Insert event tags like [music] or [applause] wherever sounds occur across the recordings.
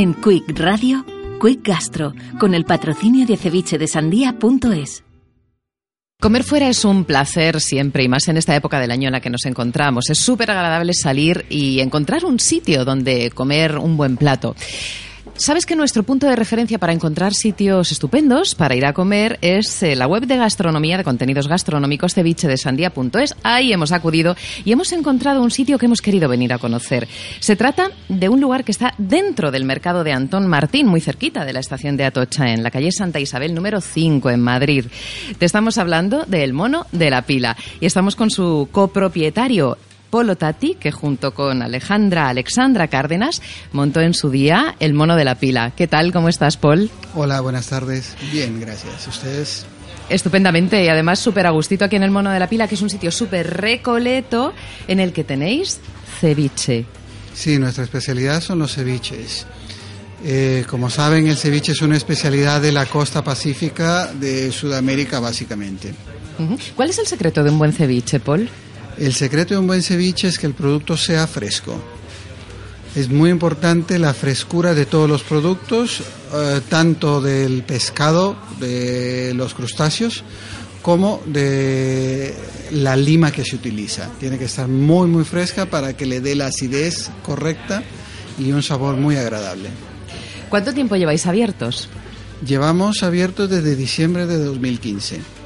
En Quick Radio, Quick Gastro, con el patrocinio de cevichedesandía.es. Comer fuera es un placer siempre y más en esta época del año en la que nos encontramos. Es súper agradable salir y encontrar un sitio donde comer un buen plato. Sabes que nuestro punto de referencia para encontrar sitios estupendos para ir a comer es eh, la web de gastronomía de contenidos gastronómicos cevichedesandía.es. Ahí hemos acudido y hemos encontrado un sitio que hemos querido venir a conocer. Se trata de un lugar que está dentro del mercado de Antón Martín, muy cerquita de la estación de Atocha, en la calle Santa Isabel número 5 en Madrid. Te estamos hablando del mono de la pila y estamos con su copropietario Polo Tati, que junto con Alejandra Alexandra Cárdenas montó en su día el mono de la pila. ¿Qué tal? ¿Cómo estás, Paul? Hola, buenas tardes. Bien, gracias. ¿Ustedes? Estupendamente y además súper a gustito aquí en el mono de la pila, que es un sitio súper recoleto en el que tenéis ceviche. Sí, nuestra especialidad son los ceviches. Eh, como saben, el ceviche es una especialidad de la costa pacífica de Sudamérica, básicamente. ¿Cuál es el secreto de un buen ceviche, Paul? El secreto de un buen ceviche es que el producto sea fresco. Es muy importante la frescura de todos los productos, eh, tanto del pescado, de los crustáceos, como de la lima que se utiliza. Tiene que estar muy muy fresca para que le dé la acidez correcta y un sabor muy agradable. ¿Cuánto tiempo lleváis abiertos? Llevamos abiertos desde diciembre de 2015.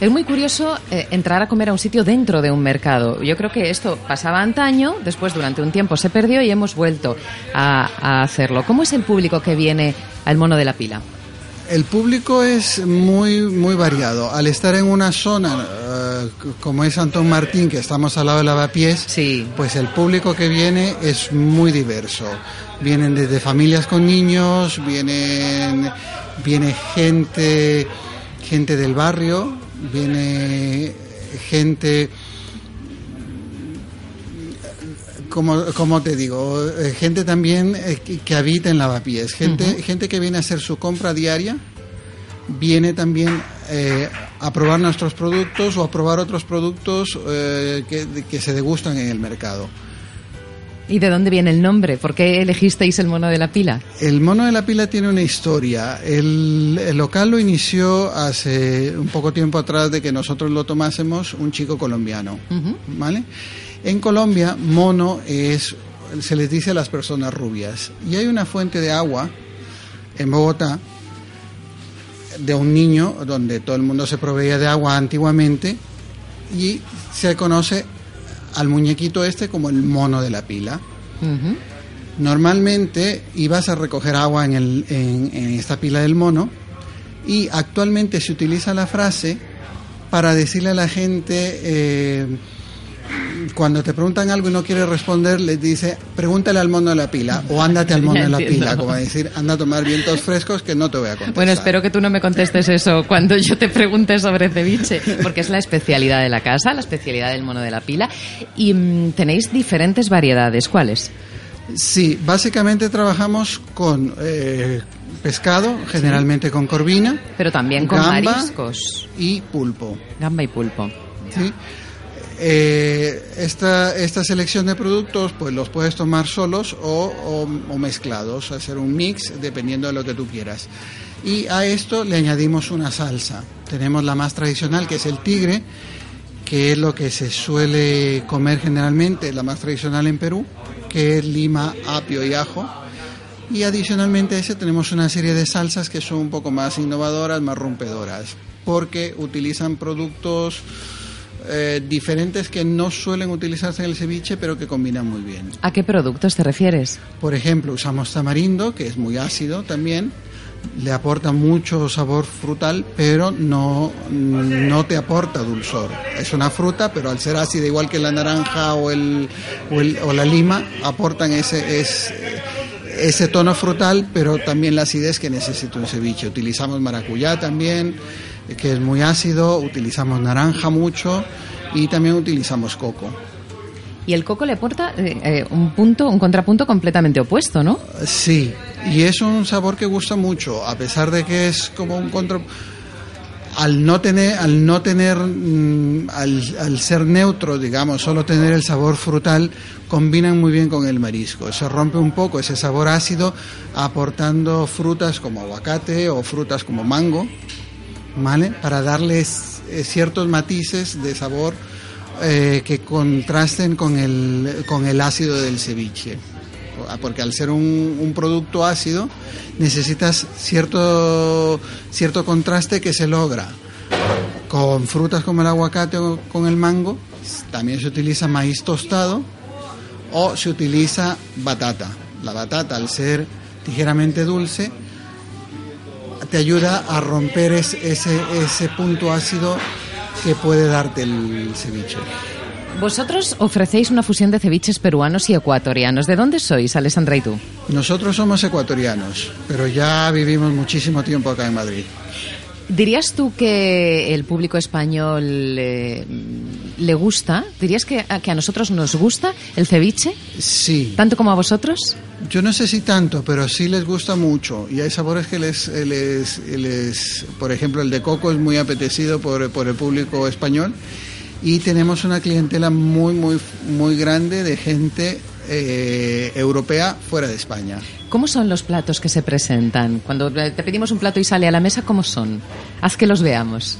Es muy curioso eh, entrar a comer a un sitio dentro de un mercado. Yo creo que esto pasaba antaño, después durante un tiempo se perdió y hemos vuelto a, a hacerlo. ¿Cómo es el público que viene al mono de la pila? El público es muy muy variado. Al estar en una zona eh, como es Antón Martín, que estamos al lado de Lavapiés, Sí. pues el público que viene es muy diverso. Vienen desde familias con niños, vienen viene gente gente del barrio, viene gente como, como te digo, eh, gente también eh, que, habita en Lavapiés, gente, gente que viene a hacer su compra diaria, viene también eh, a probar nuestros productos o a probar otros productos eh, que, que se degustan en el mercado. ¿Y de dónde viene el nombre? ¿Por qué elegisteis el mono de la pila? El mono de la pila tiene una historia. El, el local lo inició hace un poco tiempo atrás de que nosotros lo tomásemos un chico colombiano. ¿vale? En Colombia, mono es, se les dice a las personas rubias. Y hay una fuente de agua en Bogotá de un niño donde todo el mundo se proveía de agua antiguamente y se conoce al muñequito este como el mono de la pila. Normalmente ibas a recoger agua en, el- en- en esta pila del mono y actualmente se utiliza la frase para decirle a la gente, eh, cuando te preguntan algo y no quieres responder, les dice, pregúntale al mono de la pila o ándate al mono de la pila, como decir, anda a tomar vientos frescos que no te voy a contestar. Bueno, espero que tú no me contestes eso cuando yo te pregunte sobre ceviche, porque es la especialidad de la casa, la especialidad del mono de la pila. Y mm, tenéis diferentes variedades. ¿Cuáles? Sí, básicamente trabajamos con eh, pescado, generalmente con corvina, Pero también con Gamba. mariscos. y pulpo. Gamba y pulpo. ¿sí? Eh, esta, esta selección de productos pues los puedes tomar solos o, o- o mezclados, hacer un mix dependiendo de lo que tú quieras. Y a esto le añadimos una salsa. Tenemos la más tradicional que es el tigre, que es lo que se suele comer generalmente, la más tradicional en Perú, que es lima, apio y ajo. Y adicionalmente a ese tenemos una serie de salsas que son un poco más innovadoras, más rompedoras, porque utilizan productos eh, diferentes que no suelen utilizarse en el ceviche, pero que combinan muy bien. ¿A qué productos te refieres? Por ejemplo, usamos tamarindo, que es muy ácido también. le aporta mucho sabor frutal, pero no, no te aporta dulzor. Es una fruta, pero al ser ácida igual que la naranja o, el, o, el- o la lima, aportan ese, es- ese tono frutal, pero también la acidez que necesita un ceviche. Utilizamos maracuyá también, que es muy ácido, utilizamos naranja mucho y también utilizamos coco. Y el coco le aporta eh, eh, un punto, un contrapunto completamente opuesto, ¿no? Sí, y es un sabor que gusta mucho, a pesar de que es como un contra al no tener al no tener mm, al, al ser neutro, digamos, solo tener el sabor frutal, combinan muy bien con el marisco. Se rompe un poco ese sabor ácido aportando frutas como aguacate o frutas como mango, ¿vale? Para darles eh, ciertos matices de sabor eh, que contrasten con el, con el ácido del ceviche. Ah, Porque al ser un, un producto ácido necesitas cierto, cierto contraste que se logra con frutas como el aguacate o con el mango. También se utiliza maíz tostado o se utiliza batata. La batata, al ser ligeramente dulce, te ayuda a romper es- ese, ese punto ácido que puede darte el ceviche. Vosotros ofrecéis una fusión de ceviches peruanos y ecuatorianos. ¿De dónde sois, Alessandra y tú? Nosotros somos ecuatorianos, pero ya vivimos muchísimo tiempo acá en Madrid. ¿Dirías tú que el público español eh, le gusta? ¿Dirías que a, que a nosotros nos gusta el ceviche? Sí, ¿Tanto como a vosotros? Yo no sé si tanto, pero sí les gusta mucho. Y hay sabores que les, les, les por ejemplo, el de coco es muy apetecido por, por el público español. Y tenemos una clientela muy, muy, muy grande de gente eh, europea fuera de España. ¿Cómo son los platos que se presentan? Cuando eh, te pedimos un plato y sale a la mesa, ¿cómo son? Haz que los veamos.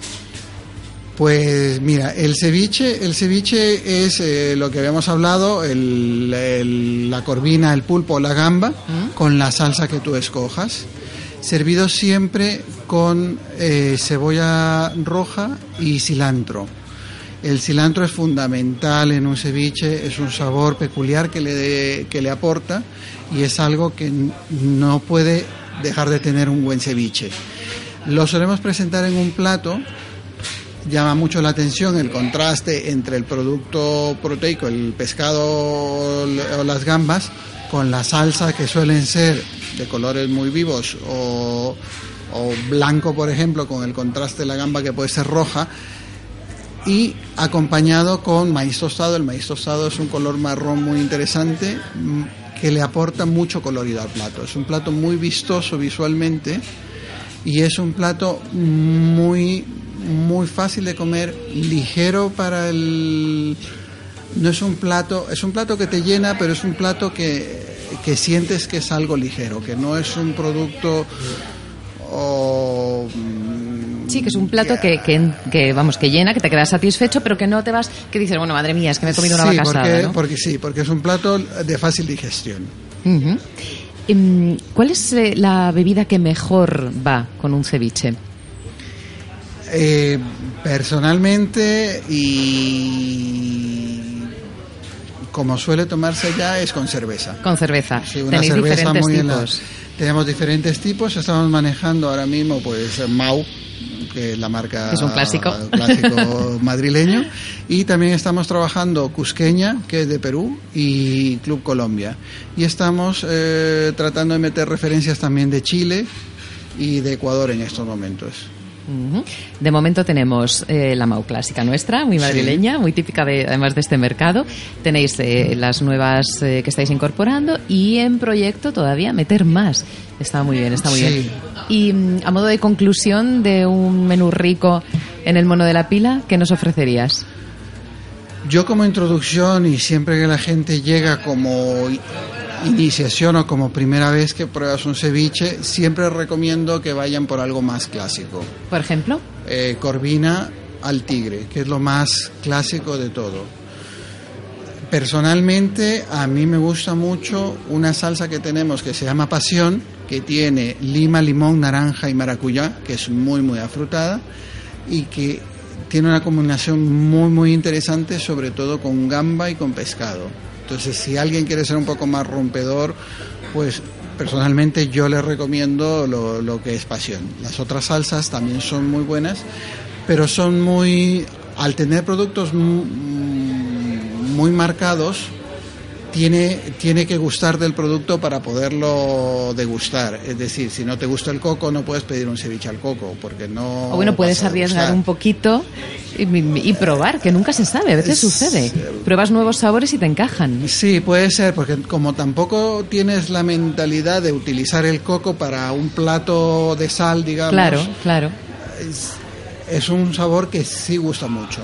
Pues mira, el ceviche, el ceviche es eh, lo que habíamos hablado, el- el- la corvina, el pulpo la gamba, con la salsa que tú escojas, servido siempre con eh, cebolla roja y cilantro. El cilantro es fundamental en un ceviche, es un sabor peculiar que le, que le aporta y es algo que no puede dejar de tener un buen ceviche. Lo solemos presentar en un plato llama mucho la atención el contraste entre el producto proteico, el pescado o las gambas, con la salsa que suelen ser de colores muy vivos o, blanco, por ejemplo, con el contraste de la gamba que puede ser roja, y acompañado con maíz tostado. El maíz tostado es un color marrón muy interesante mm, que le aporta mucho colorido al plato. Es un plato muy vistoso visualmente y es un plato muy muy fácil de comer, ligero para el no es un plato, es un plato que te llena, pero es un plato que, que sientes que es algo ligero, que no es un producto o, mm, Sí, que es un plato que, que, que, vamos, que llena, que te quedas satisfecho, pero que no te vas, que dices, bueno, madre mía, es que me he comido una vaca porque, asada, ¿no? porque sí, porque es un plato de fácil digestión. Em, ¿Cuál es eh, la bebida que mejor va con un ceviche? Eh, personalmente y como suele tomarse ya es con cerveza. Con cerveza. Sí, una Tenéis cerveza diferentes muy tipos. Tenemos diferentes tipos, estamos manejando ahora mismo pues Mau, que es la marca Es un clásico. [laughs] clásico madrileño, y también estamos trabajando Cusqueña, que es de Perú, y Club Colombia. Y estamos eh, tratando de meter referencias también de Chile y de Ecuador en estos momentos. De momento tenemos eh, la Mau clásica nuestra, muy madrileña, muy típica de, además de este mercado. Tenéis eh, las nuevas eh, que estáis incorporando y en proyecto todavía meter más. Está muy bien, está muy Sí. bien. Y mm, a modo de conclusión de un menú rico en el mono de la pila, ¿qué nos ofrecerías? Yo como introducción y siempre que la gente llega como iniciación o como primera vez que pruebas un ceviche, siempre recomiendo que vayan por algo más clásico. Por ejemplo, Eh, corvina al tigre, que es lo más clásico de todo. Personalmente a mí me gusta mucho una salsa que tenemos que se llama pasión, que tiene lima, limón, naranja y maracuyá, que es muy muy afrutada y que tiene una combinación muy muy interesante, sobre todo con gamba y con pescado. Entonces, si alguien quiere ser un poco más rompedor, pues personalmente yo les recomiendo lo, que es pasión. Las otras salsas también son muy buenas, pero son muy, al tener productos mu- muy marcados, tiene, tiene que gustar del producto para poderlo degustar. Es decir, si no te gusta el coco, no puedes pedir un ceviche al coco, porque no. O bueno, puedes arriesgar un poquito y, y probar, que nunca se sabe, a veces Es- sucede. Pruebas nuevos sabores y te encajan. Sí, puede ser, porque como tampoco tienes la mentalidad de utilizar el coco para un plato de sal, digamos, Claro, claro. es, es un sabor que sí gusta mucho.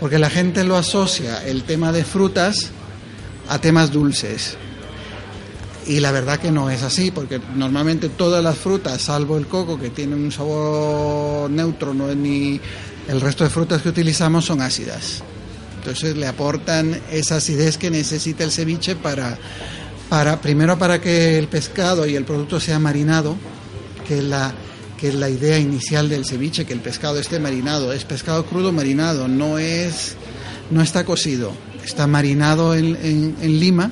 Porque la gente lo asocia el tema de frutas a temas dulces. Y la verdad que no es así, porque normalmente todas las frutas, salvo el coco, que tiene un sabor neutro, no es ni el resto de frutas que utilizamos son ácidas. Entonces le aportan esa acidez que necesita el ceviche para, para primero para que el pescado y el producto sea marinado, que es la que es la idea inicial del ceviche, que el pescado esté marinado, es pescado crudo marinado, no es no está cocido, está marinado en, en- en lima,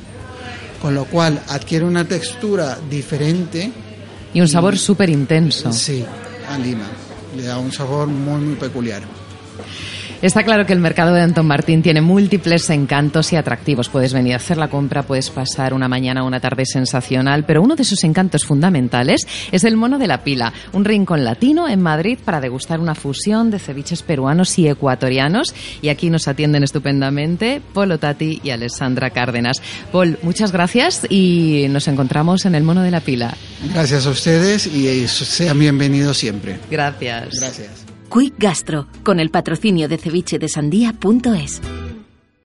con lo cual adquiere una textura diferente, Y un sabor súper intenso. sí, a lima, le da un sabor muy muy peculiar. Está claro que el mercado de Anton Martín tiene múltiples encantos y atractivos. Puedes venir a hacer la compra, puedes pasar una mañana o una tarde sensacional, pero uno de sus encantos fundamentales es el Mono de la Pila, un rincón latino en Madrid para degustar una fusión de ceviches peruanos y ecuatorianos. Y aquí nos atienden estupendamente Polo Tati y Alessandra Cárdenas. Paul, muchas gracias y nos encontramos en el Mono de la Pila. Gracias a ustedes y eh, sean bienvenidos siempre. Gracias. Gracias. Quick Gastro, con el patrocinio de cevichedesandía.es.